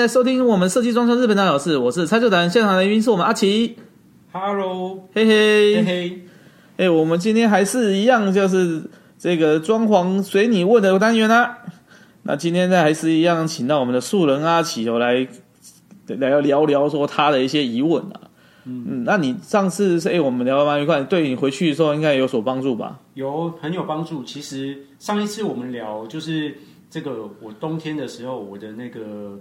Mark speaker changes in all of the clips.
Speaker 1: 欢迎来收听我们设计装修日本大小事，我是蔡秀谈，现场的来宾是我们阿奇。
Speaker 2: Hello，
Speaker 1: 嘿嘿
Speaker 2: 嘿嘿，
Speaker 1: 哎，我们今天还是一样，就是这个装潢随你问的单元啊。那今天呢，还是一样，请到我们的素人阿奇哦来来聊聊说他的一些疑问啊。嗯嗯，那你上次是哎，我们聊得蛮愉快，对你回去的时候应该有所帮助吧？
Speaker 2: 有，很有帮助。其实上一次我们聊就是。这个我冬天的时候，我的那个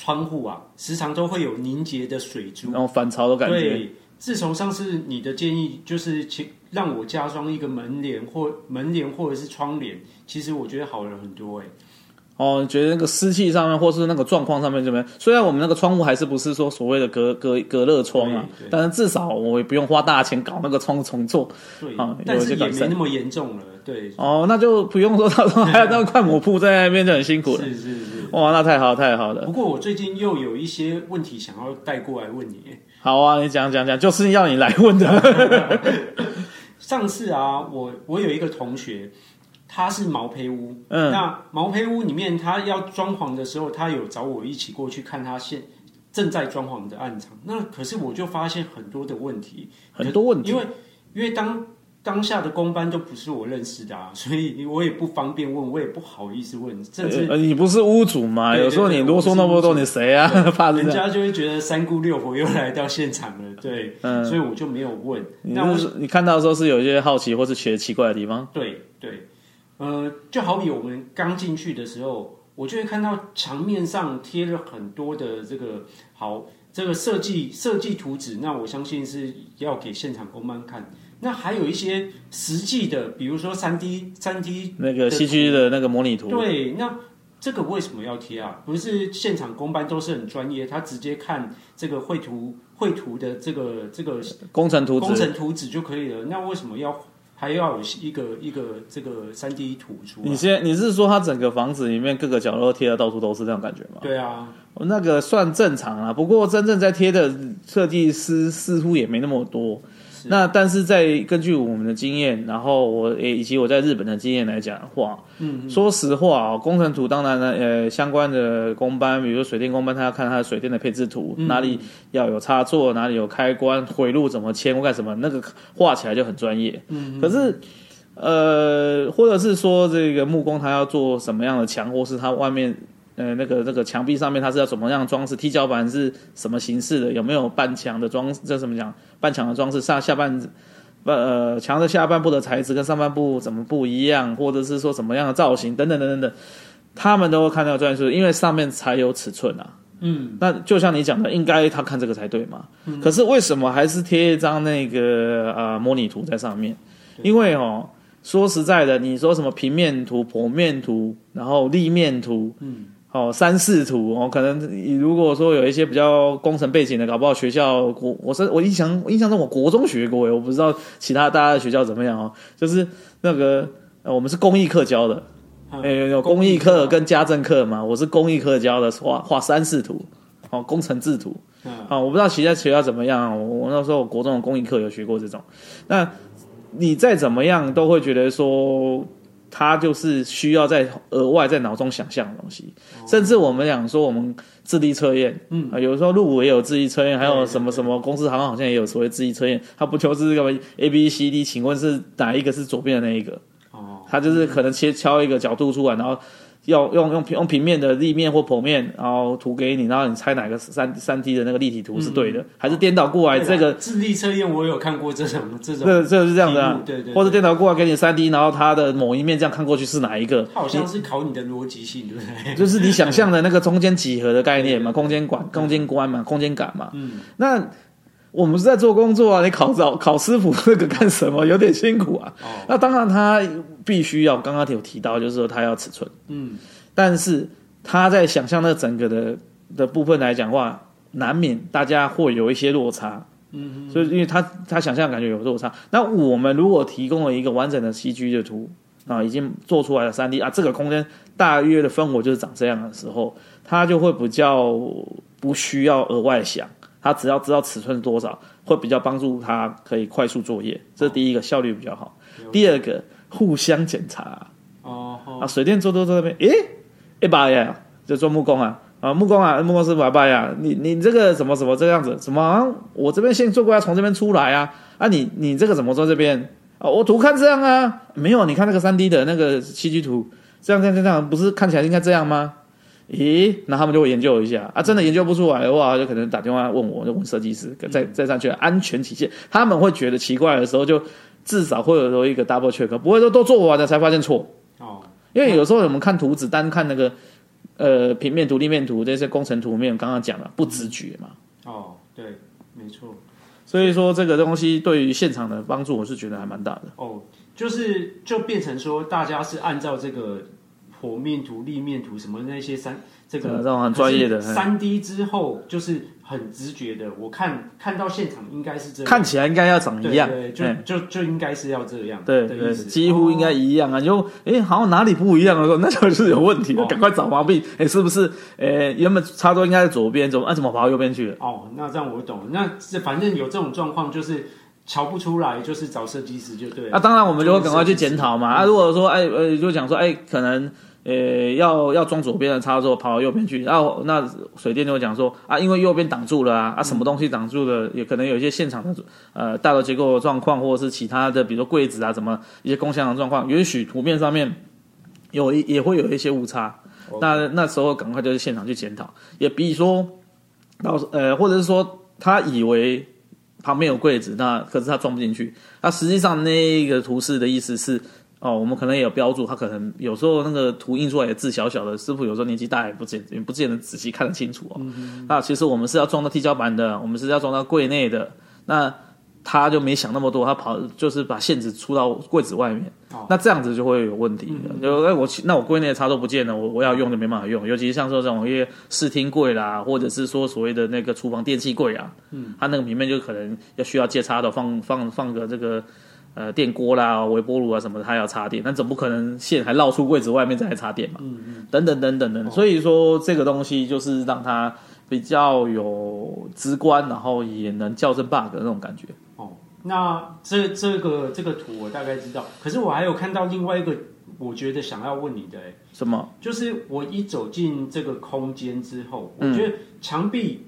Speaker 2: 窗户啊，时常都会有凝结的水珠，
Speaker 1: 然后反潮的感觉。
Speaker 2: 对，自从上次你的建议，就是请让我加装一个门帘或门帘或者是窗帘，其实我觉得好了很多哎。
Speaker 1: 哦，觉得那个湿气上面，或是那个状况上面怎么样？虽然我们那个窗户还是不是说所谓的隔隔隔热窗啊，但是至少我也不用花大钱搞那个窗重做。
Speaker 2: 啊、但是也没那么严重了。对，
Speaker 1: 哦，那就不用说，到时候还有那个快抹布在那边就很辛苦了。
Speaker 2: 是是是，
Speaker 1: 哇，那太好太好了。
Speaker 2: 不过我最近又有一些问题想要带过来问你。
Speaker 1: 好啊，你讲讲讲，就是要你来问的。
Speaker 2: 上次啊，我我有一个同学。他是毛坯屋，嗯，那毛坯屋里面，他要装潢的时候，他有找我一起过去看他现正在装潢的暗场。那可是我就发现很多的问题，
Speaker 1: 很多问题，
Speaker 2: 因为因为当当下的工班都不是我认识的啊，所以我也不方便问，我也不好意思问。甚至
Speaker 1: 呃，你不是屋主吗？有时候你啰嗦那么多，你谁啊？怕
Speaker 2: 人家就会觉得三姑六婆又来到现场了，对，嗯，所以我就没有问。
Speaker 1: 那我你看到的时候是有一些好奇，或是觉得奇怪的地方？
Speaker 2: 对对。呃，就好比我们刚进去的时候，我就会看到墙面上贴了很多的这个好这个设计设计图纸，那我相信是要给现场工班看。那还有一些实际的，比如说三 D 三 D
Speaker 1: 那个戏剧的那个模拟图。
Speaker 2: 对，那这个为什么要贴啊？不是现场工班都是很专业，他直接看这个绘图绘图的这个这个
Speaker 1: 工程图纸
Speaker 2: 工程图纸就可以了。那为什么要？还要有一个一个这个三 D 图出来。
Speaker 1: 你先，你是说它整个房子里面各个角落贴的到处都是这种感觉吗？
Speaker 2: 对啊，
Speaker 1: 那个算正常啊。不过真正在贴的设计师似乎也没那么多。那但是在根据我们的经验，然后我也以及我在日本的经验来讲的话，嗯，说实话啊，工程图当然呢，呃，相关的工班，比如说水电工班，他要看他的水电的配置图，嗯、哪里要有插座，哪里有开关，回路怎么牵，或干什么，那个画起来就很专业。嗯，可是，呃，或者是说这个木工他要做什么样的墙，或是他外面。呃，那个那个墙壁上面它是要怎么样装饰？踢脚板是什么形式的？有没有半墙的装？这怎么讲？半墙的装饰上下半，呃，墙的下半部的材质跟上半部怎么不一样？或者是说什么样的造型等等等等等，他们都会看到专业术，因为上面才有尺寸啊。嗯，那就像你讲的，应该他看这个才对嘛。嗯。可是为什么还是贴一张那个呃模拟图在上面？因为哦，说实在的，你说什么平面图、剖面图，然后立面图，嗯。哦，三视图哦，可能你如果说有一些比较工程背景的，搞不好学校国，我是我印象印象中我国中学过诶，我不知道其他大家的学校怎么样哦。就是那个我们是公益课教的，诶、嗯，有工艺课跟家政课嘛，我是公益课教的，画画三视图，哦，工程制图，啊，我不知道其他学校怎么样，我我那时候我国中的工艺课有学过这种，那你再怎么样都会觉得说。他就是需要在额外在脑中想象的东西，甚至我们讲说我们智力测验，嗯啊，有时候入伍也有智力测验，还有什么什么公司行好像也有所谓智力测验，它不就是这个 A B C D？请问是哪一个是左边的那一个？哦，它就是可能切敲一个角度出来，然后。要用用平用平面的立面或剖面，然后图给你，然后你猜哪个三三 D 的那个立体图是对的，嗯、还是颠倒过来？这个
Speaker 2: 智力测验我有看过这种这种，
Speaker 1: 这这是这样的、啊，对对，对，或者颠倒过来给你三 D，然后它的某一面这样看过去是哪一个？
Speaker 2: 它好像是考你的逻辑性，对不对？
Speaker 1: 就是你想象的那个中间几何的概念嘛，空间管、空间观嘛，空间感嘛。嗯，那。我们是在做工作啊，你考找考师傅那个干什么？有点辛苦啊。哦、那当然，他必须要刚刚有提到，就是说他要尺寸。嗯，但是他在想象那整个的的部分来讲的话，难免大家会有一些落差。嗯嗯。所以，因为他他想象感觉有落差。那我们如果提供了一个完整的 CG 的图啊，已经做出来了三 D 啊，这个空间大约的分弧就是长这样的时候，他就会比较不需要额外想。他只要知道尺寸是多少，会比较帮助他可以快速作业。这是第一个，效率比较好。第二个，互相检查。哦。啊，水电做做做那边，诶，一把呀，就做木工啊，啊，木工啊，木工师傅，拜呀，你你这个什么什么这个样子，什么、啊、我这边先做过要从这边出来啊？啊你，你你这个怎么做这边？啊，我图看这样啊，没有，你看那个三 D 的那个七 G 图，这样这样这样，不是看起来应该这样吗？咦，那他们就会研究一下啊，真的研究不出来的话，就可能打电话问我，就问设计师，再再上去安全起见，他们会觉得奇怪的时候，就至少会有一个 double check，不会说都做完了才发现错哦。因为有时候我们看图纸，单看那个呃平面图、立面图这些工程图面，刚刚讲了不直觉嘛。
Speaker 2: 哦，对，没错。
Speaker 1: 所以说这个东西对于现场的帮助，我是觉得还蛮大的。
Speaker 2: 哦，就是就变成说，大家是按照这个。剖面图、立面图什么那些三这个
Speaker 1: 这种很专业的
Speaker 2: 三 D 之后，就是很直觉的。我看看到现场应该是这样，
Speaker 1: 看起来应该要长一样，
Speaker 2: 对，对，就就就应该是要这样，
Speaker 1: 对对，几乎应该一样啊。就哎，好像哪里不一样的时候，那就是有问题，赶快找毛病。哎，是不是？哎，原本插座应该在左边，怎么啊？怎么跑到右边去了？
Speaker 2: 哦，那这样我懂了。那这反正有这种状况，就是瞧不出来，就是找设计师就对了。
Speaker 1: 那当然，我们就会赶快去检讨嘛。啊，如果说哎呃，就讲说哎，可能。呃，要要装左边的插座，跑到右边去，然后那水电就会讲说啊，因为右边挡住了啊，啊，什么东西挡住了，也可能有一些现场的呃大楼结构的状况，或者是其他的，比如说柜子啊，什么一些工项的状况，也许图片上面有一也会有一些误差.那那时候赶快就是现场去检讨，也比如说，到呃，或者是说他以为旁边有柜子，那可是他装不进去，那实际上那个图示的意思是。哦，我们可能也有标注，他可能有时候那个图印出来的字小小的，师傅有时候年纪大也不见也不见得仔细看得清楚哦。那其实我们是要装到踢脚板的，我们是要装到柜内的，那他就没想那么多，他跑就是把线子出到柜子外面，哦、那这样子就会有问题的。就哎我那我柜内的插座不见了，我我要用就没办法用，尤其是像说这种一些视听柜啦，或者是说所谓的那个厨房电器柜啊，嗯，它那个里面就可能要需要接插头，放放放个这个。呃，电锅啦、微波炉啊什么的，它要插电，那总不可能线还绕出柜子外面再来插电嘛？嗯嗯，等等等等等，哦、所以说这个东西就是让它比较有直观，然后也能校正 bug 的那种感觉。
Speaker 2: 哦，那这这个这个图我大概知道，可是我还有看到另外一个，我觉得想要问你的，
Speaker 1: 什么？就是我一走进这个空间之后，我觉得墙壁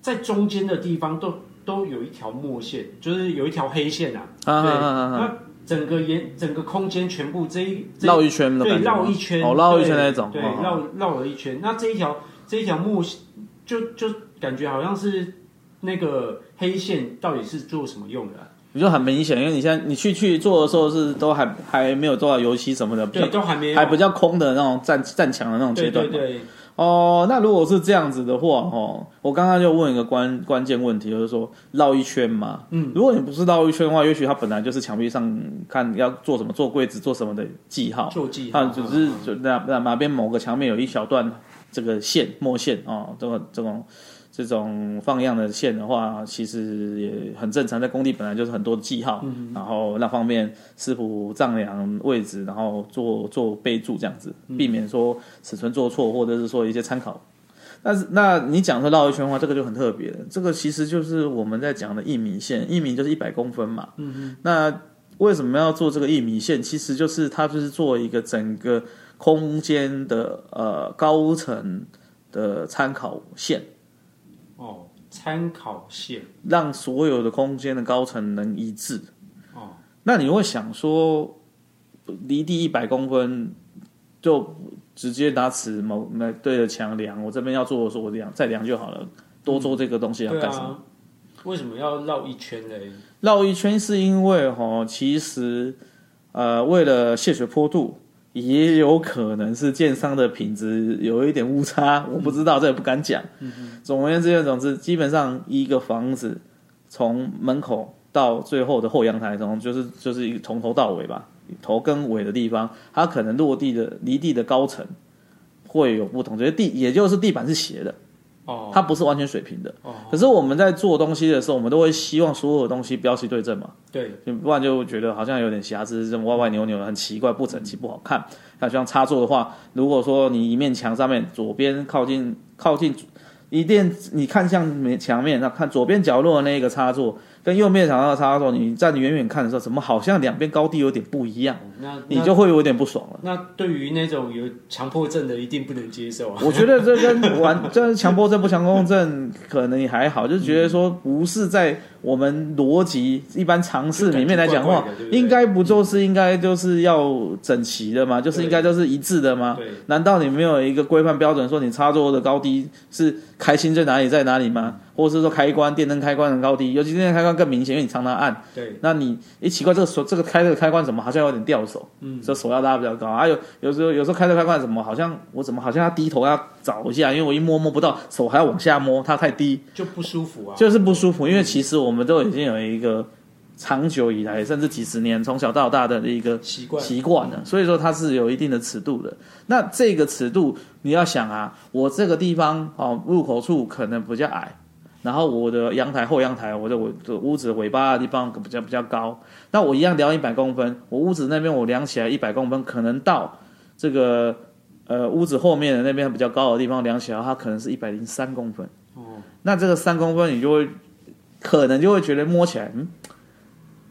Speaker 1: 在中间的地方都。都有一条墨线，就是有一条黑线啊。啊对，那整个沿整个空间全部这一绕一圈的，
Speaker 2: 对，绕一圈，
Speaker 1: 哦，绕一圈那种，
Speaker 2: 对，绕绕了一圈。那这一条这一条墨线，就就感觉好像是那个黑线，到底是做什么用的？
Speaker 1: 你就很明显，因为你现在你去去做的时候是都还还没有做到油漆什么的，
Speaker 2: 对，都还没有，
Speaker 1: 还比较空的那种站站墙的那种阶段。
Speaker 2: 对对对。
Speaker 1: 哦，那如果是这样子的话，哦，我刚刚就问一个关关键问题，就是说绕一圈嘛。嗯，如果你不是绕一圈的话，也许它本来就是墙壁上看要做什么，做柜子做什么的记号，
Speaker 2: 做记号，
Speaker 1: 它只是就那那哪边某个墙面有一小段这个线墨线哦，这个这种。这种放样的线的话，其实也很正常，在工地本来就是很多的记号，嗯、然后那方面师傅丈量位置，然后做做备注这样子，避免说尺寸做错，或者是说一些参考。但是，那你讲说绕一圈的话，这个就很特别了。这个其实就是我们在讲的一米线，一米就是一百公分嘛。嗯哼那为什么要做这个一米线？其实就是它就是做一个整个空间的呃高层的参考线。
Speaker 2: 哦，参考线
Speaker 1: 让所有的空间的高层能一致。哦，那你会想说，离地一百公分就直接拿尺某来对着墙量，我这边要做的时候我量再量就好了，多做这个东西要干什
Speaker 2: 么？为什么要绕一圈嘞？
Speaker 1: 绕一圈是因为哈，其实呃，为了泄水坡度。也有可能是建商的品质有一点误差，我不知道，这也不敢讲。嗯、总而言之，总之，基本上一个房子从门口到最后的后阳台，从就是就是一从头到尾吧，头跟尾的地方，它可能落地的离地的高层会有不同，就是地，也就是地板是斜的。哦，它不是完全水平的。哦，可是我们在做东西的时候，我们都会希望所有的东西标齐对正嘛。对，不然就觉得好像有点瑕疵，这种歪歪扭扭的，很奇怪，不整齐，不好看。那像插座的话，如果说你一面墙上面左边靠近靠近一定，你看向面墙面，那看左边角落的那个插座，跟右面墙上的插座，你站远远看的时候，怎么好像两边高低有点不一样？
Speaker 2: 那
Speaker 1: 你就会有点不爽了。
Speaker 2: 那对于那种有强迫症的，一定不能接受啊。
Speaker 1: 我觉得这跟玩，这强迫症不强迫症可能也还好，就是觉得说不是在我们逻辑一般常识里面来讲的话，应该不就是应该就是要整齐的吗？就是应该都是一致的吗？难道你没有一个规范标准说你插座的高低是开心在哪里在哪里吗？或者是说开关电灯开关的高低，尤其电灯开关更明显，因为你常常按。
Speaker 2: 对。那
Speaker 1: 你一奇怪，这个手这个开这个开关怎么好像有点掉手？嗯。这手要拉比较高，还、啊、有有时候有时候开这个开快怎么好像我怎么好像要低头要找一下，因为我一摸摸不到，手还要往下摸，它太低
Speaker 2: 就不舒服啊。
Speaker 1: 就是不舒服，因为其实我们都已经有一个长久以来甚至几十年从小到大的一个习惯习惯了，所以说它是有一定的尺度的。那这个尺度你要想啊，我这个地方哦入口处可能比较矮。然后我的阳台后阳台，我的我的屋子尾巴的地方比较比较高，那我一样量一百公分，我屋子那边我量起来一百公分，可能到这个呃屋子后面的那边比较高的地方量起来，它可能是一百零三公分。哦，那这个三公分你就会可能就会觉得摸起来，嗯，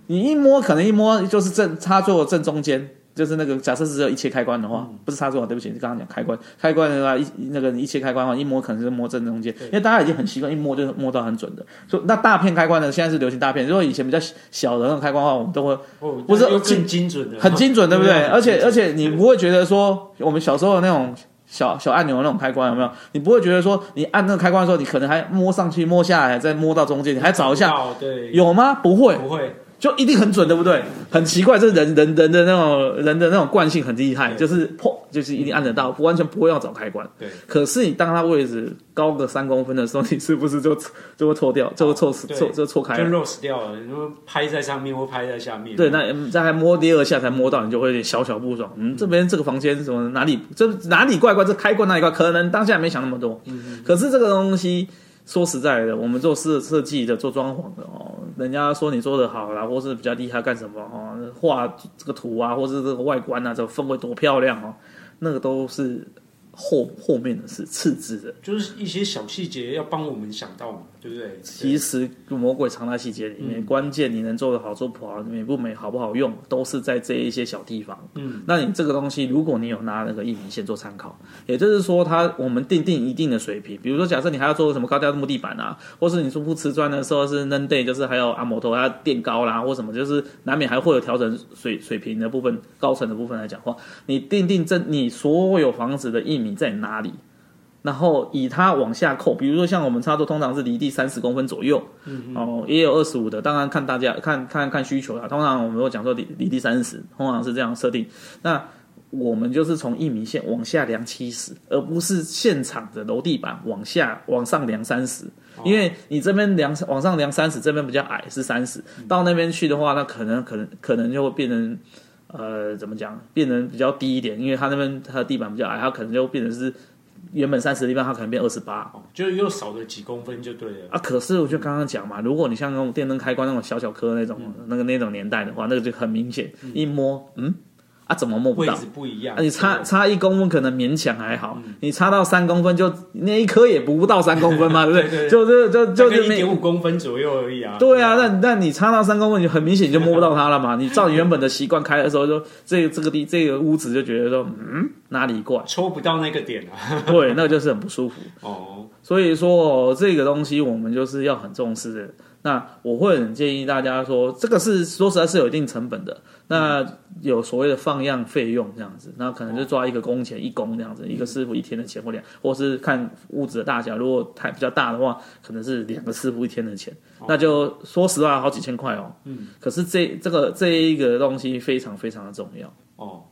Speaker 1: 你一摸可能一摸就是正插座正中间。就是那个，假设是只有一切开关的话，嗯、不是插座，对不起，你刚刚讲开关，开关的话一那个一切开关的话，一摸可能是摸正中间，因为大家已经很习惯一摸就摸到很准的。所以那大片开关呢，现在是流行大片。如果以前比较小的那种开关的话，我们都会，
Speaker 2: 哦、不是更精准的，
Speaker 1: 很精准，对不对？而且而且你不会觉得说，我们小时候的那种小小按钮的那种开关有没有？你不会觉得说，你按那个开关的时候，你可能还摸上去摸下来，再摸到中间，你还找一下，
Speaker 2: 对，
Speaker 1: 有吗？不会，
Speaker 2: 不会。
Speaker 1: 就一定很准，对不对？很奇怪，这人人人的那种人的那种惯性很厉害，就是破，就是一定按得到，完全不会要找开关。对。可是你当它位置高个三公分的时候，你是不是就 就会错掉，就会错死错就错开，
Speaker 2: 就 lost 掉了。你说拍在上面或拍在下面。
Speaker 1: 对，那再还摸第二下才摸到，你就会有点小小不爽。嗯，这边这个房间是什么？哪里这哪里怪怪？这开关哪里怪？可能当下没想那么多。嗯。可是这个东西。说实在的，我们做设设计的、做装潢的哦，人家说你做的好啦，或是比较厉害干什么哦，画这个图啊，或是这个外观啊，这个氛围多漂亮哦，那个都是。后后面的是次之的，
Speaker 2: 就是一些小细节要帮我们想到嘛，对不对？
Speaker 1: 其实魔鬼藏在细节里面，嗯、关键你能做的好，做不好，美不美，好不好用，都是在这一些小地方。嗯，那你这个东西，如果你有拿那个一米线做参考，也就是说，它我们定定一定的水平，比如说，假设你还要做什么高调木地板啊，或是你说铺瓷砖的时候是 n day，就是还有阿摩头它垫高啦，或什么，就是难免还会有调整水水平的部分，高层的部分来讲话，你定定这你所有房子的一米。你在哪里？然后以它往下扣，比如说像我们插座通常是离地三十公分左右，嗯、哦，也有二十五的，当然看大家看看看需求啦。通常我们都讲说离离地三十，通常是这样设定。那我们就是从一米线往下量七十，而不是现场的楼地板往下往上量三十，因为你这边量往上量三十，这边比较矮是三十，到那边去的话，那可能可能可能就会变成。呃，怎么讲？变成比较低一点，因为它那边它的地板比较矮，它可能就变成是原本三十的地方，它可能变二十八，
Speaker 2: 就又少了几公分就对了。
Speaker 1: 啊，可是我就刚刚讲嘛，如果你像那种电灯开关那种小小颗那种、嗯、那个那种年代的话，那个就很明显，嗯、一摸，嗯。啊，怎么摸不到？
Speaker 2: 位置不一样。
Speaker 1: 啊，你差差一公分可能勉强还好，嗯、你差到三公分就那一颗也不到三公分嘛，对不对？对对对就就就就
Speaker 2: 一点五公分左右而已啊。
Speaker 1: 对啊，那那你差到三公分，你很明显就摸不到它了嘛。你照你原本的习惯开的时候，就这个、这个地这个屋子就觉得说，嗯，哪里怪？
Speaker 2: 抽不到那个点啊。
Speaker 1: 对，那就是很不舒服。哦，所以说、哦、这个东西我们就是要很重视的。那我会很建议大家说，这个是说实在是有一定成本的。那有所谓的放样费用这样子，那可能就抓一个工钱一工这样子，一个师傅一天的钱或两，或是看屋子的大小，如果太比较大的话，可能是两个师傅一天的钱，那就说实话好几千块哦。嗯，可是这这个这一个东西非常非常的重要。哦。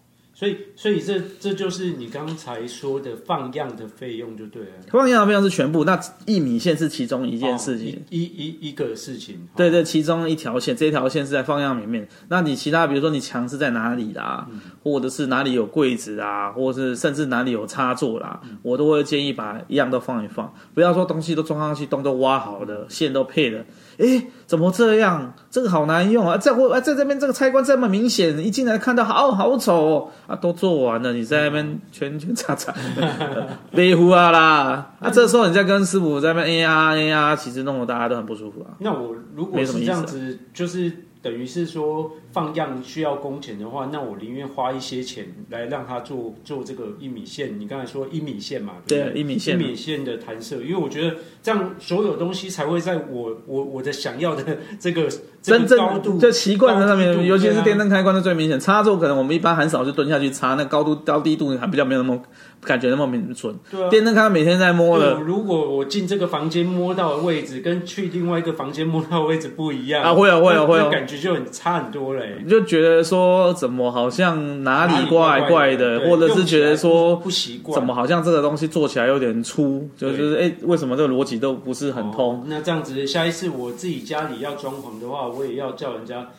Speaker 2: 所以，所以这这就是你刚才说的放样的费用就对了。
Speaker 1: 放样的费用是全部，那一米线是其中一件事情，
Speaker 2: 哦、一一一,个事情。
Speaker 1: 对对，其中一条线，这条线是在放样里面。那你其他，比如说你墙是在哪里啦，嗯、或者是哪里有柜子啊，或者是甚至哪里有插座啦，嗯、我都会建议把一样都放一放，不要说东西都装上去，洞都挖好了，线都配了。哎，怎么这样？这个好难用啊！在我在这边这个拆关这么明显，一进来看到好好丑哦！啊，都做完了，你在那边圈圈叉叉，别胡啊啦！啊，这时候你在跟师傅在那边哎呀哎呀，其实弄得大家都很不舒服啊。
Speaker 2: 那我如果是这样子，就是等于是说放样需要工钱的话，那我宁愿花一些钱来让他做做这个一米线。你刚才说一米线嘛，对，对，
Speaker 1: 一米线，
Speaker 2: 一米线的弹射，因为我觉得这样所有东西才会在我我我的想要的这个
Speaker 1: 真正高度，就习惯在上面，尤其是电灯开关的最明显。插座可能我们一般很少就蹲下去插，那高度高低度还比较没有那么。感觉那么明准，对啊，电灯开每天在摸了。
Speaker 2: 如果我进这个房间摸到的位置，跟去另外一个房间摸到的位置不一样
Speaker 1: 啊，会有会有会有，
Speaker 2: 感觉就很差很多嘞。
Speaker 1: 你就觉得说怎么好像哪里怪怪的，或者是觉得说
Speaker 2: 不习惯，
Speaker 1: 怎么好像这个东西做起来有点粗，就就是哎，为什么这个逻辑都不是很通？
Speaker 2: 哦，那这样子，下一次我自己家里要装潢的话，我也要叫人家。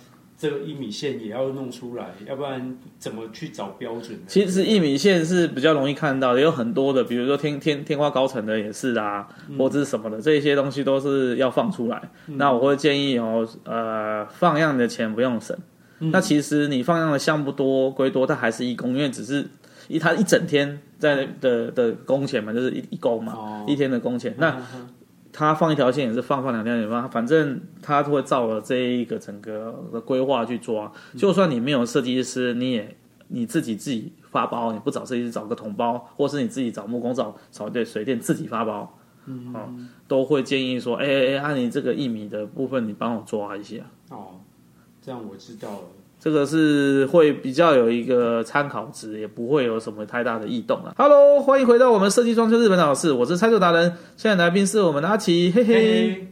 Speaker 2: 这个一米线也要弄出来，要不然怎么去找标准？
Speaker 1: 其实一米线是比较容易看到的，有很多的，比如说天天天花高层的也是啊，嗯、或者是什么的，这些东西都是要放出来。嗯、那我会建议哦，呃，放样的钱不用省。嗯、那其实你放样的项目多归多，它还是一工，因为只是一它一整天在的的工钱嘛，就是一一工嘛，哦、一天的工钱。那、他放一条线也是放放两条线放，反正他会照了这一个整个的规划去抓。就算你没有设计师，你也你自己自己发包，你不找设计师，找个统包，或是你自己找木工找找对水电自己发包，嗯，哦，都会建议说，哎哎哎，按你这个一米的部分，你帮我抓一下。
Speaker 2: 哦，这样我知道了。
Speaker 1: 这个是会比较有一个参考值，也不会有什么太大的异动了。Hello，欢迎回到我们设计装修日本老师，我是拆球达人。现在来宾是我们的阿奇，嘿嘿。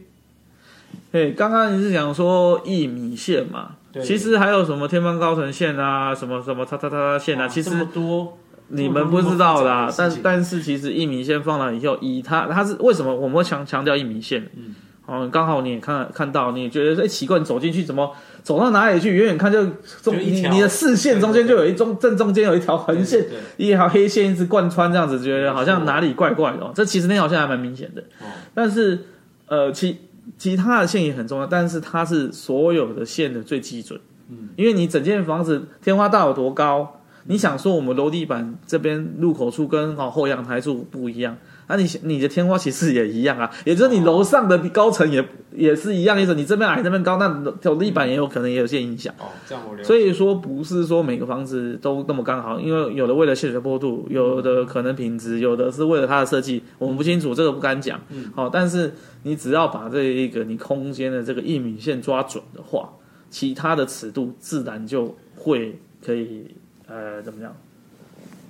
Speaker 1: 嘿，刚刚你是讲说一米线嘛？对。其实还有什么天方高层线啊，什么什么叉叉叉线啊？其实多，你们不知道啦。但但是其实一米线放了以后，以它它是为什么我们会强强调一米线？嗯。哦，刚好你也看看到，你也觉得哎奇怪，你走进去怎么？走到哪里去，远远看就中就你你的视线中间就有一中正中间有一条横线，一条黑线一直贯穿，这样子觉得好像哪里怪怪的。哦。这其实那条线还蛮明显的，哦、但是呃其其他的线也很重要，但是它是所有的线的最基准。嗯，因为你整间房子天花大有多高，嗯、你想说我们楼地板这边入口处跟哦后阳台处不一样。那、啊、你你的天花其实也一样啊，也就是你楼上的高层也也是一样意思。你这边矮，那边高，那走地板也有可能也有些影响。哦，这样我。所以说不是说每个房子都那么刚好，因为有的为了泄水坡度，有的可能品质，有的是为了它的设计，我们不清楚，这个不敢讲。嗯。好，但是你只要把这一个你空间的这个一米线抓准的话，其他的尺度自然就会可以呃怎么样？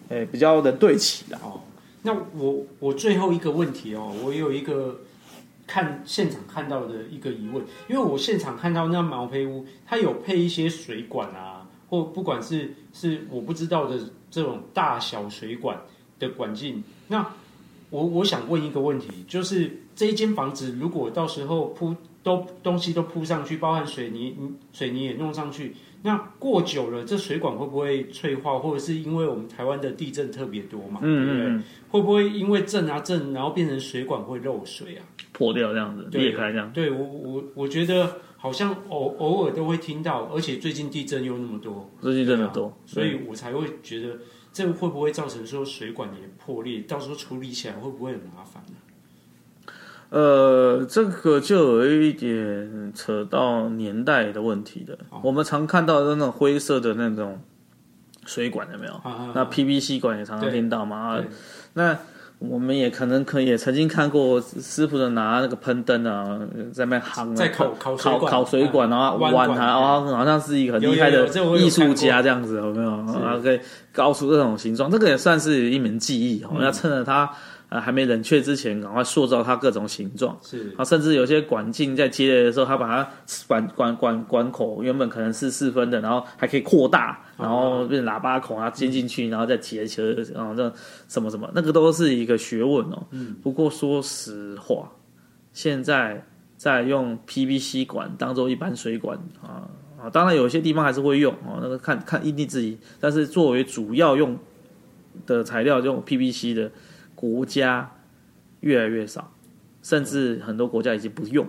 Speaker 1: 哎，比较能对齐的哦。
Speaker 2: 那我我最后一个问题哦，我有一个看现场看到的一个疑问，因为我现场看到那毛坯屋，它有配一些水管啊，或不管是是我不知道的这种大小水管的管径。那我我想问一个问题，就是这一间房子如果到时候铺都东西都铺上去，包含水泥，水泥也弄上去。那过久了，这水管会不会脆化，或者是因为我们台湾的地震特别多嘛？嗯，对不对？会不会因为震啊震，然后变成水管会漏水啊？
Speaker 1: 破掉这样子，裂开这样？
Speaker 2: 对，我我我觉得好像偶偶尔都会听到，而且最近地震又那么多，
Speaker 1: 最近真的多，
Speaker 2: 所以我才会觉得这会不会造成说水管也破裂，到时候处理起来会不会很麻烦呢？
Speaker 1: 呃，这个就有一点扯到年代的问题的。哦、我们常看到的那种灰色的那种水管有没有？啊啊啊、那 PVC 管也常常听到嘛。那我们也可能可以也曾经看过师傅的拿那个喷灯啊，在那边夯
Speaker 2: 在烤烤
Speaker 1: 烤烤水管，然后弯它，哦，好像是一个很厉害的艺术家这样子，有没有？然后可以搞出这种形状，这个也算是一门技艺。我们要趁着它。啊，还没冷却之前，赶快塑造它各种形状。是啊，甚至有些管径在接的时候，它把它管管管管口原本可能是四分的，然后还可以扩大，然后变成喇叭孔啊，接进去，然后再接起来，然后这什么什么，那个都是一个学问哦。嗯。不过说实话，现在在用 PVC 管当做一般水管啊啊，当然有些地方还是会用哦，那个看看因地制宜。但是作为主要用的材料，用 PVC 的。国家越来越少，甚至很多国家已经不用。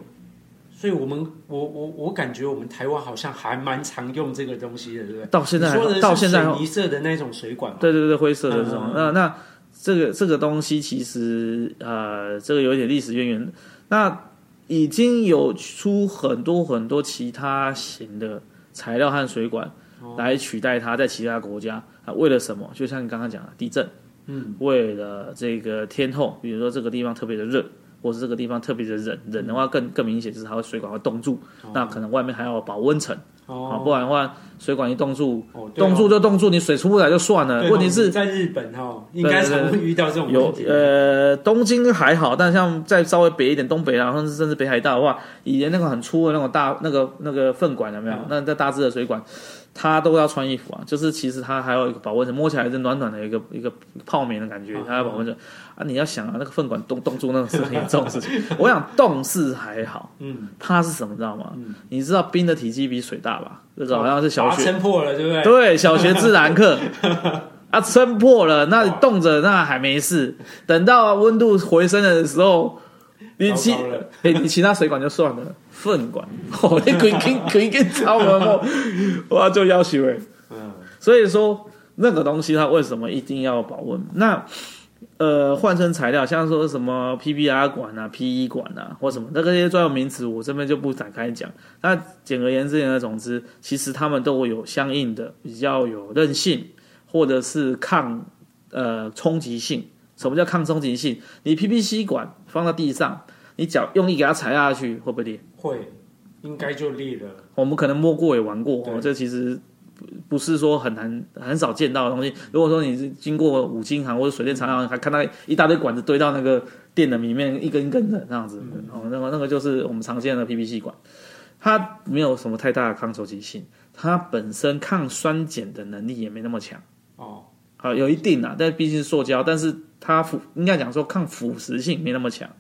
Speaker 2: 所以，我们我我我感觉我们台湾好像还蛮常用这个东西的，对不对？
Speaker 1: 到现在，到现在，
Speaker 2: 水泥色的那种水管，
Speaker 1: 对对对，灰色的这种。那那这个这个东西其实呃，这个有点历史渊源。那已经有出很多很多其他型的材料和水管来取代它，在其他国家啊，为了什么？就像你刚刚讲的地震，嗯，为了这个天候，比如说这个地方特别的热。或是这个地方特别的冷，冷的话更更明显，就是它会水管会冻住，哦、那可能外面还要保温层，哦，不然的话水管一冻住，冻、住就冻住，你水出不来就算了。问题是
Speaker 2: 在日本哈、哦，应该常会遇到这种
Speaker 1: 问题。有呃，东京还好，但像再稍微北一点，东北啊，甚至甚至北海道的话，以前那个很粗的那种大那个那个粪管有没有？嗯、那在大致的水管。他都要穿衣服啊，就是其实他还有一个保温层，摸起来是暖暖的一个一个泡棉的感觉，他要保温层啊。你要想啊，那个粪管冻冻住那种是很严重的事情。我想冻是还好，嗯，怕是什么知道吗？嗯，你知道冰的体积比水大吧？这个好像是小学
Speaker 2: 撑破了，对不对？
Speaker 1: 对，小学自然课 啊，撑破了，那你冻着那还没事，等到温度回升的时候，你其哎，你其他水管就算了。粪管，哦，你可以可以跟超人哦，哇，就要求哎，嗯，所以说那个东西它为什么一定要保温？那呃，换成材料，像说什么 PPR 管啊、PE 管啊，或什么那个些专有名词，我这边就不展开讲。那简而言之，言而总之，其实他们都会有相应的比较有韧性，或者是抗呃冲击性。什么叫抗冲击性？你 PPC 管放到地上。你脚用力给它踩下去，会不会裂？
Speaker 2: 会，应该就裂了。
Speaker 1: 我们可能摸过也玩过，哦，这其实不是说很难很少见到的东西。如果说你是经过五金行或者水电厂行，还看到一大堆管子堆到那个电的里面，一根一根的那样子，嗯、哦，那个那个就是我们常见的 PPC 管，它没有什么太大的抗冲击性，它本身抗酸碱的能力也没那么强。哦，好，有一定啊，但毕竟是塑胶，但是它腐应该讲说抗腐蚀性没那么强。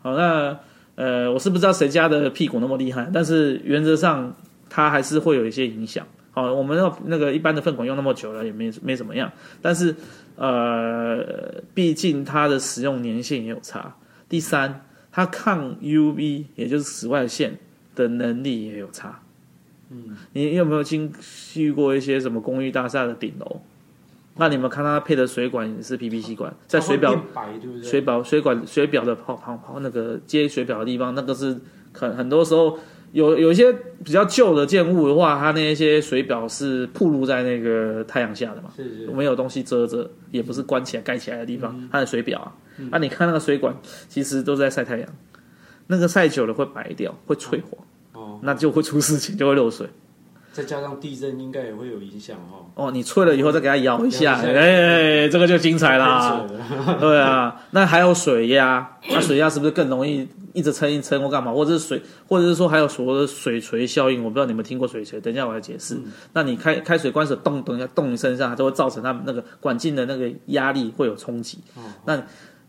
Speaker 1: 好，那呃，我是不知道谁家的屁股那么厉害，但是原则上它还是会有一些影响。好，我们那那个一般的粪管用那么久了，也没没怎么样。但是呃，毕竟它的使用年限也有差。第三，它抗 UV，也就是紫外线的能力也有差。嗯，你有没有经去过一些什么公寓大厦的顶楼？那你们看它配的水管也是 PVC 管，在水表水表水管水表的旁旁旁那个接水表的地方，那个是很很多时候有有一些比较旧的建物的话，它那些水表是暴露在那个太阳下的嘛，是是，没有东西遮着，也不是关起来盖起来的地方，它的水表啊，那、嗯。啊、你看那个水管其实都在晒太阳，那个晒久了会白掉，会脆黄，哦，那就会出事情，就会漏水。
Speaker 2: 再加上地震，应该也会有影响哦。
Speaker 1: 哦，你脆了以后再给它摇一下，哎、欸，这个就精彩啦。对啊，那还有水压，那水压是不是更容易一直撑一撑或干嘛？或者是水，或者是说还有所谓的水锤效应？我不知道你们听过水锤，等一下我来解释。嗯、那你开开水关水动，等一下动你身上，它就会造成它们那个管径的那个压力会有冲击。哦、那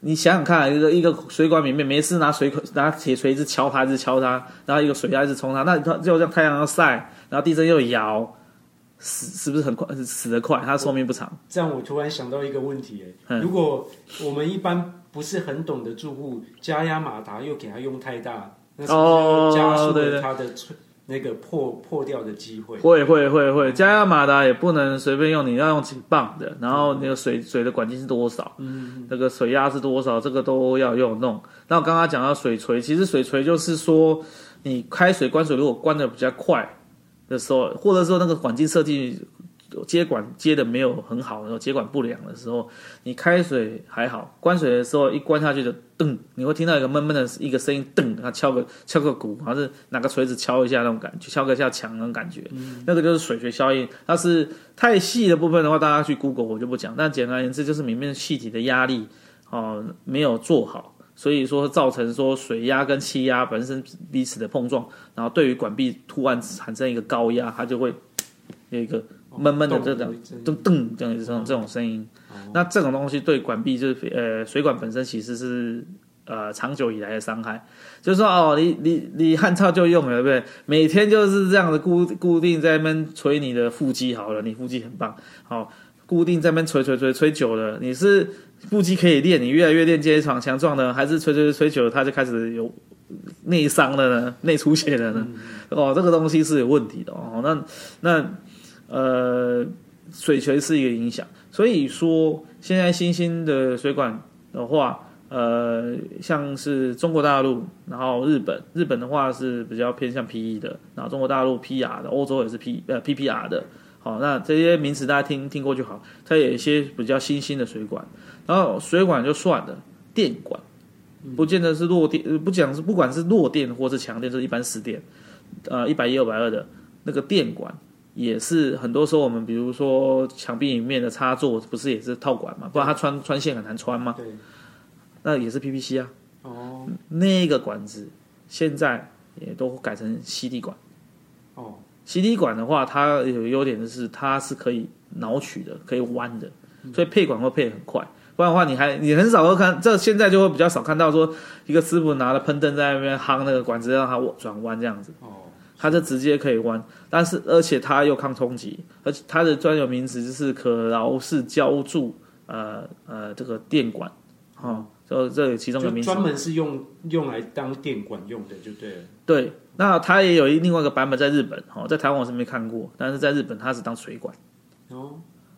Speaker 1: 你想想看，一个一个水管里面没事拿水拿铁锤子敲它，一直敲它，然后一个水压一直冲它，那它就像太阳要晒。然后地震又摇，死是不是很快？死得快，它寿命不长。
Speaker 2: 这样我突然想到一个问题，哎，如果我们一般不是很懂的住户，加压马达又给它用太大，那是不是加速了它的那个破破掉的机会？
Speaker 1: 会会会会，加压马达也不能随便用，你要用几磅的，然后那个水水的管径是多少？嗯，那个水压是多少？这个都要用弄。那我刚刚讲到水锤，其实水锤就是说，你开水关水如果关的比较快。的时候，或者说那个管径设计接管接的没有很好的时候，接管不良的时候，你开水还好，关水的时候一关下去就噔，你会听到一个闷闷的一个声音，噔，它敲个敲个鼓，还是拿个锤子敲一下那种感觉，敲个下墙那种感觉，嗯、那个就是水锤效应。它是太细的部分的话，大家去 Google 我就不讲。但简而言之，就是里面气体的压力哦、没有做好。所以说造成说水压跟气压本身彼此的碰撞，然后对于管壁突然产生一个高压，它就会有一个闷闷的这种噔噔这样这种这种声音。那这种东西对管壁就是呃水管本身其实是呃长久以来的伤害。就是说哦，你你你汉超就用了对不对？每天就是这样的固固定在那边捶你的腹肌好了，你腹肌很棒，好固定在那边捶捶捶捶久了，你是。腹肌可以练，你越来越练健壮强壮呢，还是捶捶捶久了，它就开始有内伤了呢？内出血了呢？嗯、哦，这个东西是有问题的哦。那那呃，水锤是一个影响，所以说现在新兴的水管的话，呃，像是中国大陆，然后日本，日本的话是比较偏向 PE 的，然后中国大陆 PR 的，欧洲也是 P 呃 PPR 的。好，那这些名词大家听听过就好。它有一些比较新兴的水管，然后水管就算了，电管不见得是弱电，不讲是不管是弱电或是强电，就是一般死电，呃，一百一、二百二的那个电管，也是很多时候我们比如说墙壁里面的插座，不是也是套管嘛？不然它穿穿线很难穿吗？对，那也是 PPC 啊。哦，那个管子现在也都改成 CD 管。哦。CD 管的话，它有优点就是它是可以挠曲的，可以弯的，所以配管会配得很快。不然的话，你还你很少会看，这现在就会比较少看到说一个师傅拿了喷灯在那边夯那个管子让它转弯这样子。哦，它就直接可以弯，但是而且它又抗冲击，而且它的专有名词就是可挠式浇筑，呃呃，这个电管，哈，就这其中的名词，
Speaker 2: 专门是用用来当电管用的，就对了。
Speaker 1: 对。那它也有一另外一个版本在日本，哦，在台湾我是没看过，但是在日本它是当水管，哦，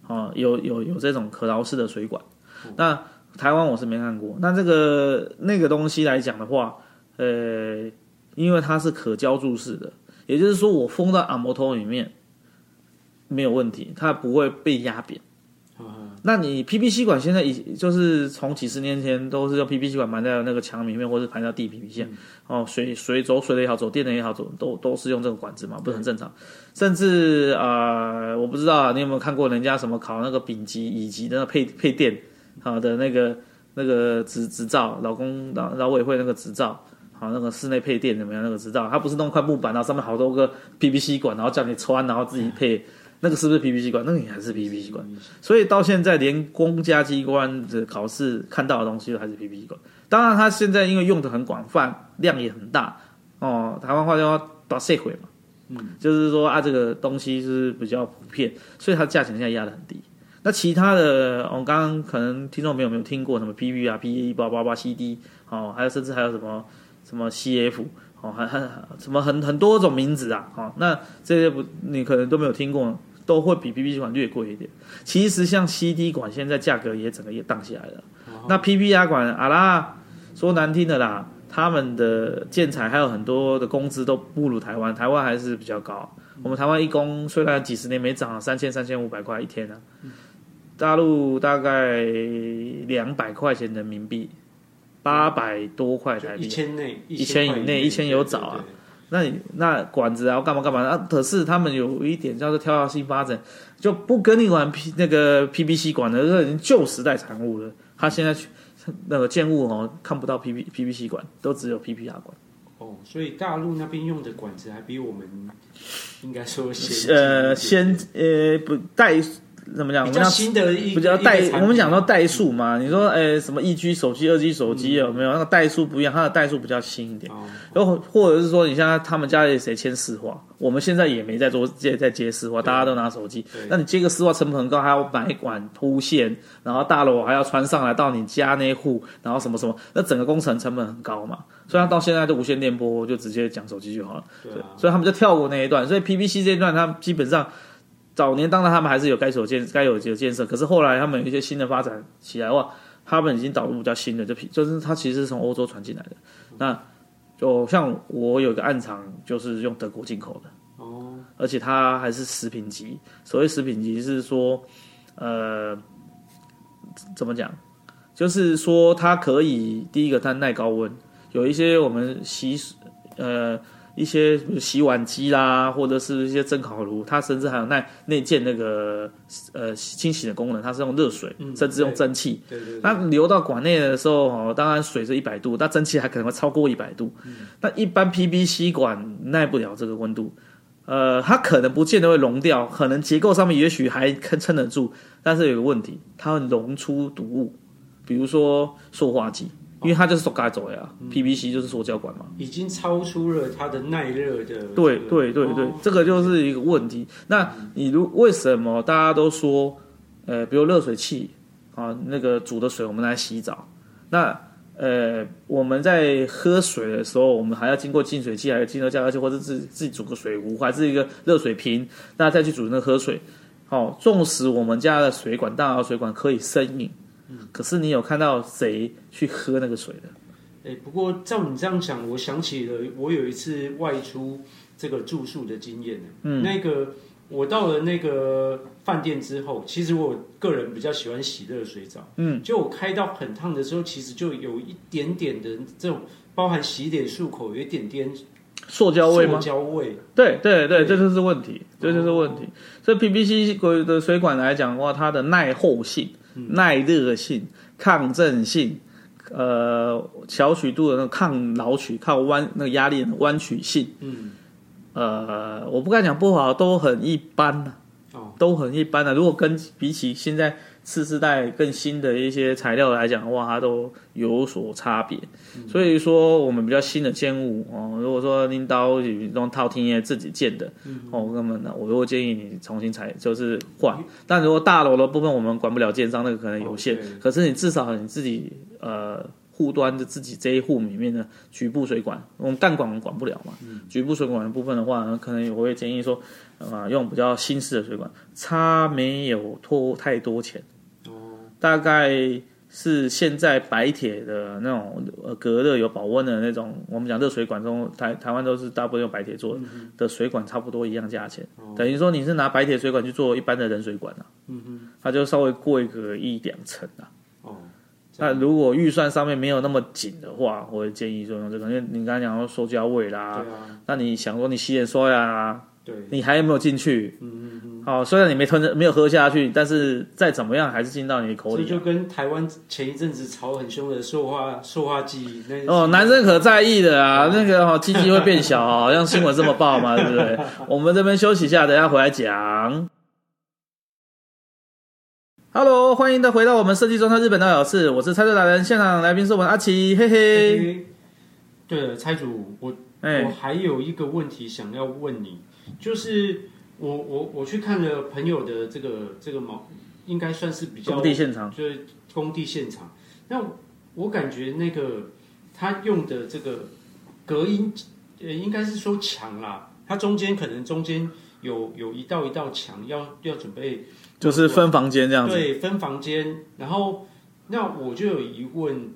Speaker 1: 哦，有有有这种可挠式的水管，那台湾我是没看过。那这个那个东西来讲的话，呃，因为它是可浇筑式的，也就是说我封到阿摩托里面没有问题，它不会被压扁。那你 P P C 管现在已就是从几十年前都是用 P P C 管埋在那个墙里面，或者是排到地皮线，嗯、哦，水水走水的也好，走电的也好，走都都是用这个管子嘛，不是很正常。甚至啊、呃，我不知道你有没有看过人家什么考那个丙级、乙级的那配配电好的那个那个执执照，劳工劳劳委会那个执照，好那个室内配电怎么样那个知道，他不是弄块木板，然后上面好多个 PVC 管，然后叫你穿，然后自己配。嗯那个是不是 PVC 管？那个也还是 PVC 管。所以到现在，连公家机关的考试看到的东西都还是 PVC 管。当然，它现在因为用的很广泛，量也很大哦。台湾话叫“大社会”嘛，嗯，就是说啊，这个东西是比较普遍，所以它价钱现在压得很低。那其他的，我、哦、刚刚可能听众朋友没有听过什么 PV 啊、PA 八八八 CD 哦，还有甚至还有什么什么 CF 哦，还还什么很很多种名字啊，哦，那这些不你可能都没有听过。都会比 PVC 管略贵一点。其实像 CD 管现在价格也整个也荡起来了。哦、那 PPR 管啊啦，说难听的啦，他们的建材还有很多的工资都不如台湾，台湾还是比较高。嗯、我们台湾一工虽然几十年没涨，三千三千五百块一天呢、啊，嗯、大陆大概两百块钱人民币，八百多块台币，
Speaker 2: 一千内
Speaker 1: 一千以内，一千有找啊。那你那管子啊，干嘛干嘛？啊，可是他们有一点叫做跳跃性发展，就不跟你玩 P 那个 PVC 管的，这已经旧时代产物了。他现在那个建物哦，看不到 P P PVC 管，都只有 PPR 管。
Speaker 2: 哦，所以大陆那边用的管子还比我们应该说先
Speaker 1: 呃先呃不带。怎么讲？
Speaker 2: 比较新的一，
Speaker 1: 比较代，我们讲说代数嘛。你说，哎，什么一 G 手机、二 G 手机有没有？那个代数不一样，它的代数比较新一点。然后或者是说，你像他们家里谁牵市话，我们现在也没在做接在接市话，大家都拿手机。那你接个四话成本很高，还要买管铺线，然后大楼还要穿上来到你家那户，然后什么什么，那整个工程成本很高嘛。所以他到现在都无线电波，就直接讲手机就好了。对，所以他们就跳过那一段。所以 PVC 这一段，它基本上。早年当然他们还是有该有建该有有建设，可是后来他们有一些新的发展起来的话，他们已经导入比较新的这批，就是它其实是从欧洲传进来的。那就像我有一个暗场，就是用德国进口的哦，而且它还是食品级。所谓食品级是说，呃，怎么讲？就是说它可以第一个它耐高温，有一些我们洗呃。一些洗碗机啦，或者是一些蒸烤炉，它甚至还有内内建那个呃清洗的功能，它是用热水，嗯、甚至用蒸汽。对对，对。那流到管内的时候，哦，当然水是一百度，但蒸汽还可能会超过一百度。嗯。但一般 PVC 管耐不了这个温度，呃，它可能不见得会溶掉，可能结构上面也许还撑得住，但是有个问题，它会溶出毒物，比如说塑化剂。因为它就是塑胶做的呀，PVC 就是塑胶管嘛，
Speaker 2: 已经超出了它的耐热的、这个。
Speaker 1: 对对对对，哦、这个就是一个问题。那你如为什么大家都说，呃，比如热水器啊，那个煮的水我们来洗澡，那呃我们在喝水的时候，我们还要经过净水器，还有进热加热器，或者自己自己煮个水壶，还是一个热水瓶，那再去煮那个喝水。好、哦，纵使我们家的水管大号水管可以生饮。嗯，可是你有看到谁去喝那个水的？
Speaker 2: 哎，不过照你这样讲，我想起了我有一次外出这个住宿的经验。嗯，那个我到了那个饭店之后，其实我个人比较喜欢洗热水澡。嗯，就我开到很烫的时候，其实就有一点点的这种包含洗脸漱口，有一点点
Speaker 1: 塑胶味吗？
Speaker 2: 塑胶味。
Speaker 1: 对对对，这就是问题，这就是问题。所以 PVC 的水管来讲的话，它的耐候性、耐热性、抗震性。呃，小曲度的那个抗老曲、抗弯那个压力的弯曲性，嗯，呃，我不敢讲不好，都很一般的，哦，都很一般的。如果跟比起现在次世代更新的一些材料来讲的话，它都有所差别。嗯、所以说，我们比较新的建物哦，如果说拎刀用套厅业自己建的，嗯、哦，那么呢，我如果建议你重新裁，就是换。但如果大楼的部分，我们管不了建商，那个可能有限。哦、可是你至少你自己。呃，户端的自己这一户里面的局部水管，我们干管我们管不了嘛。嗯、局部水管的部分的话，可能我会建议说，啊、呃，用比较新式的水管，差没有拖太多钱。哦，大概是现在白铁的那种隔热有保温的那种，我们讲热水管中，台台湾都是大部分用白铁做的，水管，差不多一样价钱。哦、等于说你是拿白铁水管去做一般的冷水管啊，嗯哼，它就稍微贵个一两成啊。那如果预算上面没有那么紧的话，我会建议说用这个，因为你刚才讲说塑胶味啦，啊，那你想说你洗脸刷牙，对，你还有没有进去？嗯。好，虽然你没吞着，没有喝下去，但是再怎么样还是进到你的口里。这
Speaker 2: 就跟台湾前一阵子吵很凶的塑化塑化剂那
Speaker 1: 哦，男生可在意的啊，那个哈鸡鸡会变小啊，像新闻这么报嘛，对不对？我们这边休息一下，等一下回来讲。Hello，欢迎的回到我们设计中的日本大小事，我是猜测达人，现场来宾是我们阿奇，嘿嘿。嘿嘿
Speaker 2: 对了，猜主，我、欸、我还有一个问题想要问你，就是我我我去看了朋友的这个这个毛，应该算是比较
Speaker 1: 工地现场，
Speaker 2: 就是工地现场。那我感觉那个他用的这个隔音，呃，应该是说墙啦，它中间可能中间有有一道一道墙，要要准备。
Speaker 1: 就是分房间这样子，
Speaker 2: 对，分房间。然后，那我就有疑问：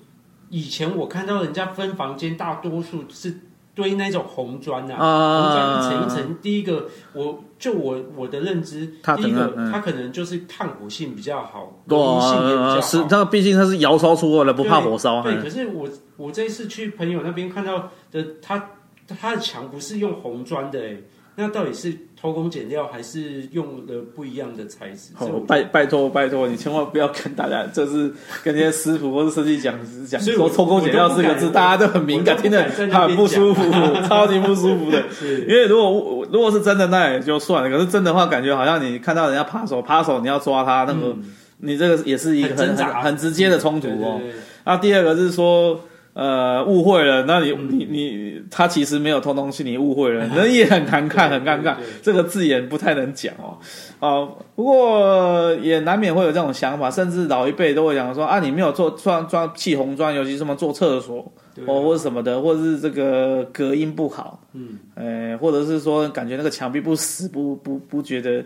Speaker 2: 以前我看到人家分房间，大多数是堆那种红砖啊，红砖一层一层。第一个，我就我我的认知，第一个它可能就是抗火性比较好，隔音性也比较好。
Speaker 1: 是，它毕竟它是窑烧出来的，不怕火烧。
Speaker 2: 对，可是我我这一次去朋友那边看到的，他他的墙不是用红砖的，哎，那到底是？偷工减料还是用了不一样的材质？
Speaker 1: 哦，拜拜托拜托，你千万不要跟大家，就是跟那些师傅或者设计讲讲说偷工减料四个字，大家都很敏感，听得很不舒服，超级不舒服的。因为如果如果是真的，那也就算了。可是真的话，感觉好像你看到人家扒手，扒手你要抓他，那个、嗯、你这个也是一个很很很，很直接的冲突哦。那第二个是说。呃，误会了，那你、嗯、你你，他其实没有偷东西，你误会了，那也很难看，很尴尬，这个字眼不太能讲哦。哦，不过也难免会有这种想法，甚至老一辈都会讲说啊，你没有做装装砌红砖，尤其什么做厕所哦，或者什么的，或者是这个隔音不好，嗯，呃，或者是说感觉那个墙壁不死，不不不觉得。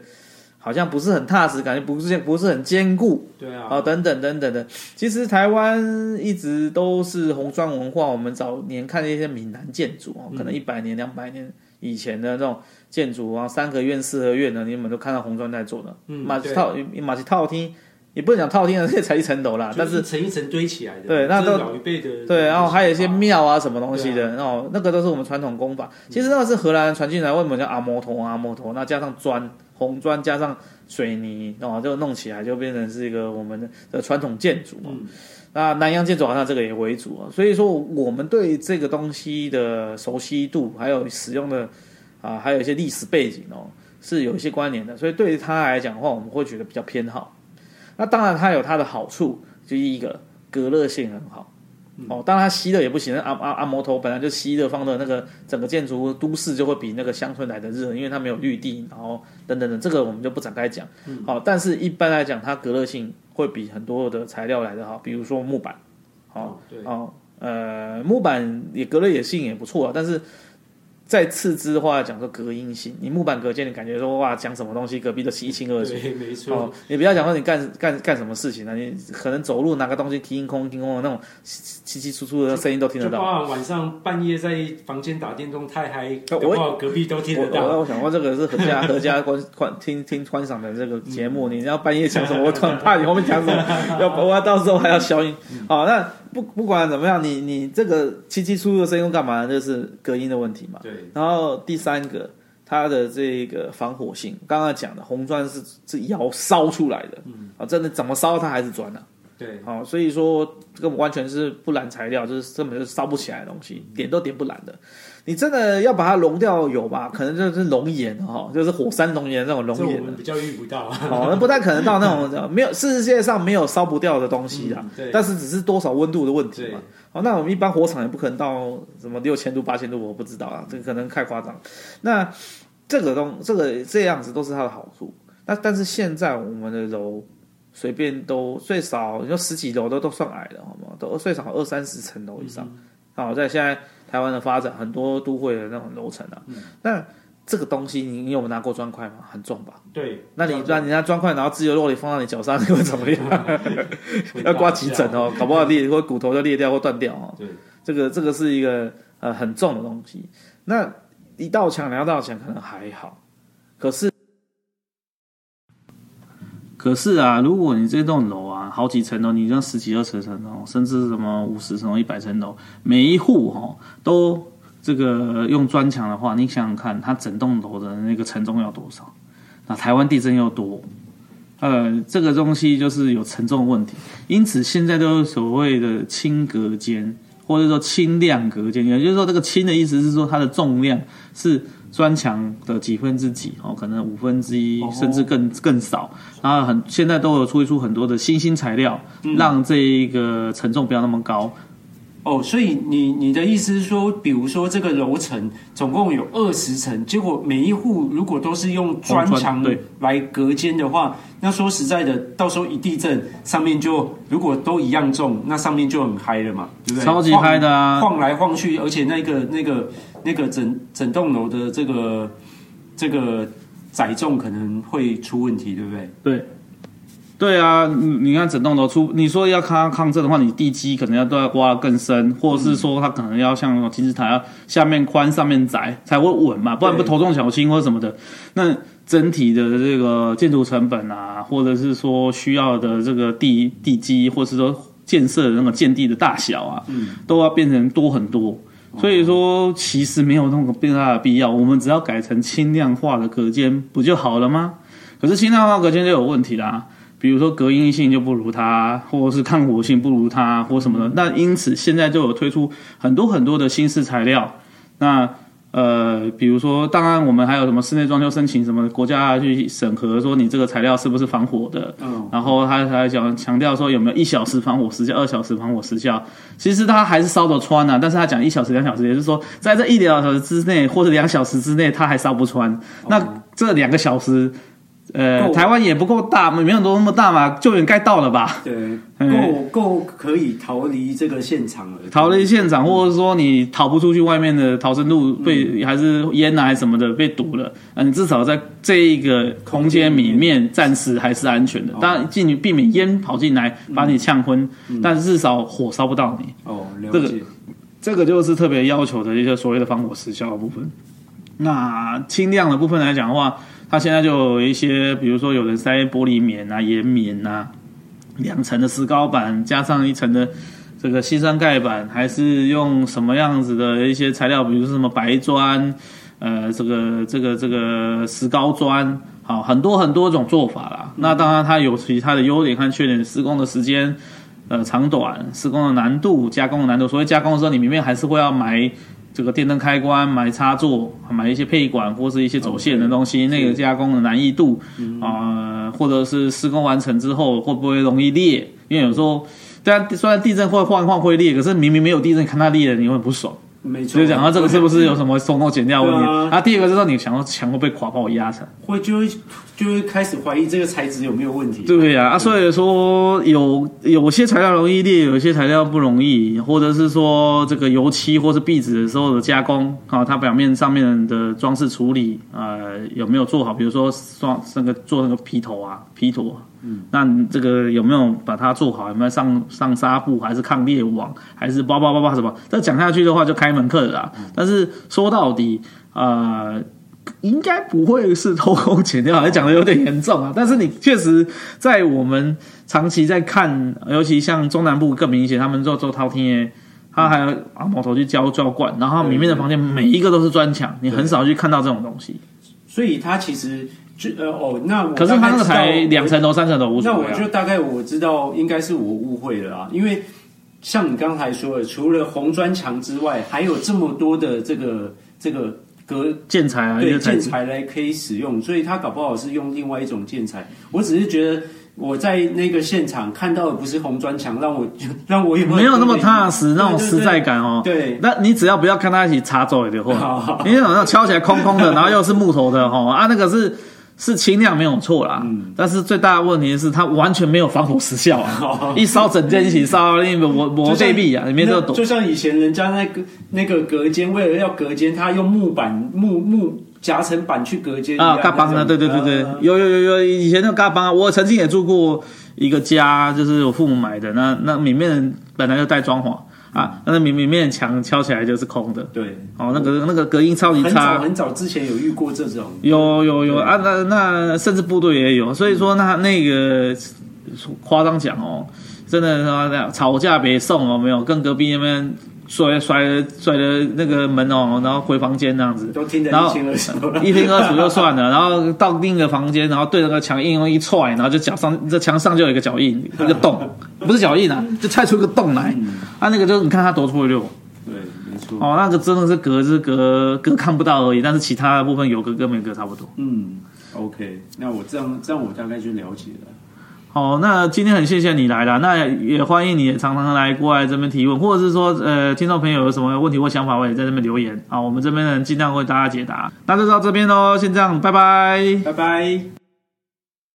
Speaker 1: 好像不是很踏实，感觉不是不是很坚固，
Speaker 2: 对啊，
Speaker 1: 哦，等等等等的。其实台湾一直都是红砖文化。我们早年看一些闽南建筑哦，可能一百年、两百年以前的那种建筑啊，三合院、四合院呢，你们都看到红砖在做的。嗯，马其套马其套厅，也不能讲套厅的，这才一层楼啦，但是
Speaker 2: 一层一层堆起来的。
Speaker 1: 对，那都
Speaker 2: 老一辈的。
Speaker 1: 对，然后还有一些庙啊，什么东西的，然后，那个都是我们传统工法。其实那个是荷兰人传进来，为什么叫阿摩头阿摩头？那加上砖。红砖加上水泥哦，就弄起来就变成是一个我们的的传统建筑哦。嗯、那南洋建筑好像这个也为主啊，所以说我们对这个东西的熟悉度，还有使用的啊，还有一些历史背景哦，是有一些关联的。所以对于它来讲的话，我们会觉得比较偏好。那当然它有它的好处，就第一个隔热性很好。哦，当然它吸热也不行。阿阿阿摩头本来就吸热放的那个整个建筑都市就会比那个乡村来的热，因为它没有绿地，然后等等等，这个我们就不展开讲。好、嗯，但是一般来讲，它隔热性会比很多的材料来的好，比如说木板。好，对，哦，呃，木板也隔热也性也不错啊，但是再次之的话讲说隔音性，你木板隔间，你感觉说哇讲什么东西隔壁都是一清二楚。
Speaker 2: 对，没错。
Speaker 1: 哦，你不要讲说你干干干什么事情呢？你可能走路拿个东西听空听空的那种稀稀疏疏的声音都听得到。
Speaker 2: 晚上半夜在房间打电动太嗨，我隔壁都听得到。
Speaker 1: 我，我，我想说这个是合家 合家观观听听观赏的这个节目，嗯、你要半夜讲什么，我怕你后面讲什么，要我到时候还要消音。好、嗯哦，那不不管怎么样，你你这个稀稀疏疏的声音干嘛呢？就是隔音的问题嘛。
Speaker 2: 对。
Speaker 1: 然后第三个，它的这个防火性，刚刚讲的红砖是是窑烧出来的，嗯，啊，真的怎么烧它还是砖呢、啊？
Speaker 2: 对，
Speaker 1: 好，所以说这个完全是不燃材料，就是根本就烧不起来的东西，点都点不燃的。你真的要把它熔掉有吧？可能就是熔岩哈，就是火山熔岩那种熔岩，
Speaker 2: 我们比较遇不到，
Speaker 1: 哦，那不太可能到那种 没有世界上没有烧不掉的东西啦。
Speaker 2: 对，
Speaker 1: 但是只是多少温度的问题嘛。哦，那我们一般火场也不可能到什么六千度、八千度，我不知道啊，这个可能太夸张。那这个东这个这样子都是它的好处。那但是现在我们的楼随便都最少，你说十几楼都都算矮的，好吗？都最少二三十层楼以上。好，在现在。台湾的发展很多都会的那种楼层啊，嗯、那这个东西你你有没有拿过砖块吗？很重吧？
Speaker 2: 对，
Speaker 1: 那你让人家砖块，然后自由落体放到你脚上，你会怎么样？要挂急诊哦，搞不好裂或骨头就裂掉或断掉哦。
Speaker 2: 对，
Speaker 1: 这个这个是一个呃很重的东西。那一道墙两道墙可能还好，可是。可是啊，如果你这栋楼啊，好几层楼，你像十几二十层楼，甚至什么五十层楼、一百层楼，每一户哈都这个用砖墙的话，你想想看，它整栋楼的那个承重要多少？那台湾地震又多，呃，这个东西就是有承重问题。因此现在都有所谓的轻隔间，或者说轻量隔间，也就是说这个轻的意思是说它的重量是。砖墙的几分之几哦，可能五分之一，甚至更更少。然后很现在都有推出很多的新兴材料，嗯、让这一个承重不要那么高。
Speaker 2: 哦，所以你你的意思是说，比如说这个楼层总共有二十层，结果每一户如果都是用砖墙来隔间的话，那说实在的，到时候一地震，上面就如果都一样重，那上面就很嗨了嘛，对不对？
Speaker 1: 超级嗨的啊，
Speaker 2: 晃来晃去，而且那个那个。那个整整栋楼的这个这个载重可能会出问题，对不对？
Speaker 1: 对，对啊，你你看整栋楼出，你说要抗抗震的话，你地基可能要都要挖更深，或者是说它可能要像金字塔要下面宽上面窄才会稳嘛，不然不头重脚轻或者什么的。那整体的这个建筑成本啊，或者是说需要的这个地地基，或者是说建设的那个建地的大小啊，嗯，都要变成多很多。所以说，其实没有那么变大的必要。我们只要改成轻量化的隔间，不就好了吗？可是轻量化隔间就有问题啦，比如说隔音性就不如它，或者是抗火性不如它，或什么的。那因此现在就有推出很多很多的新式材料。那呃，比如说，当然我们还有什么室内装修申请什么国家去审核，说你这个材料是不是防火的。嗯。然后他还讲强调说有没有一小时防火时效，二小时防火时效。其实它还是烧得穿啊，但是他讲一小时、两小时，也就是说在这一两小时之内或者两小时之内，它还烧不穿。那这两个小时。呃，台湾也不够大，没有都那么大嘛，救援该到了吧？
Speaker 2: 对，够够可以逃离这个现场了。
Speaker 1: 逃离现场，或者说你逃不出去，外面的逃生路被、嗯、还是烟啊，还是什么的被堵了，啊，你至少在这一个空间里面暂时还是安全的。当然，尽避免烟跑进来把你呛昏，嗯、但至少火烧不到你。
Speaker 2: 哦，了解。
Speaker 1: 这个这个就是特别要求的一些所谓的防火时效的部分。那轻量的部分来讲的话。它现在就有一些，比如说有人塞玻璃棉啊、岩棉啊，两层的石膏板加上一层的这个矽酸盖板，还是用什么样子的一些材料，比如说什么白砖，呃，这个这个这个石膏砖，好，很多很多种做法啦。那当然它有其他的优点和缺点，施工的时间，呃，长短，施工的难度，加工的难度。所以加工的时候，你里面还是会要埋。这个电灯开关、买插座、买一些配管或是一些走线的东西.那个加工的难易度啊、呃，或者是施工完成之后会不会容易裂？因为有时候，大家虽然地震会晃一晃会裂，可是明明没有地震，看它裂了，你会很不爽。
Speaker 2: 没错，
Speaker 1: 就讲到这个是不是有什么松动减掉问题？
Speaker 2: 啊，
Speaker 1: 啊，第二个是说你想说墙会被垮把我压成，
Speaker 2: 会就会就会开始怀疑这个材质有没有问题。
Speaker 1: 对呀，啊，所以说有有些材料容易裂，有些材料不容易，或者是说这个油漆或是壁纸的时候的加工啊，它表面上面的装饰处理呃有没有做好？比如说刷那个做那个皮头啊皮头。嗯，那这个有没有把它做好？有没有上上纱布，还是抗裂网，还是包包包包什么？这讲下去的话就开门课了啦。嗯、但是说到底，呃，应该不会是偷工减料，还讲的有点严重啊。但是你确实在我们长期在看，尤其像中南部更明显，他们做做饕餮，他还要啊毛头去浇浇灌，然后里面的房间每一个都是砖墙，你很少去看到这种东西。
Speaker 2: 所以它其实。就呃哦，那我
Speaker 1: 可是他那个才两层楼、三层楼，
Speaker 2: 那我就大概我知道应该是我误会了啊，因为像你刚才说的，除了红砖墙之外，还有这么多的这个这个隔
Speaker 1: 建材啊，
Speaker 2: 对建材来可以使用，所以他搞不好是用另外一种建材。我只是觉得我在那个现场看到的不是红砖墙，让我让我有没有，
Speaker 1: 那么踏实那种实在感哦。
Speaker 2: 对，
Speaker 1: 那你只要不要跟他一起插走的话，你那种敲起来空空的，然后又是木头的哦啊，那个是。是轻量没有错啦，嗯，但是最大的问题是它完全没有防火时效啊！哦、一烧整间一起烧，那个我我这壁啊，里面就
Speaker 2: 就像以前人家那个那个隔间，为了要隔间，他用木板木木夹层板去隔间
Speaker 1: 啊，嘎邦啊，对对对对，啊、有有有有，以前那个嘎邦啊，我曾经也住过一个家，就是我父母买的，那那里面本来就带装潢。啊，那个明明面墙敲起来就是空的，
Speaker 2: 对，
Speaker 1: 哦，那个那个隔音超级差。
Speaker 2: 很早很早之前有遇过这种，
Speaker 1: 有有有啊，那那甚至部队也有，所以说那那个夸张讲哦，真的他妈的吵架别送哦，没有跟隔壁那边。摔摔了摔了那个门哦，然后回房间那样子，
Speaker 2: 都听得一清二楚，
Speaker 1: 一清二楚就算了，然后到另一个房间，然后对那个墙硬用一踹，然后就脚上这墙上就有一个脚印，一个洞，不是脚印啊，就踹出一个洞来，嗯、啊，那个就是你看他多粗溜，
Speaker 2: 对，没错，
Speaker 1: 哦，那个真的是隔是隔隔看不到而已，但是其他的部分有隔跟没隔差不多，
Speaker 2: 嗯，OK，那我这样这样我大概就了解了。
Speaker 1: 好，那今天很谢谢你来了，那也欢迎你常常来过来这边提问，或者是说，呃，听众朋友有什么问题或想法，我也在这边留言，啊，我们这边人尽量为大家解答。那就到这边喽，先这样，拜拜，
Speaker 2: 拜拜。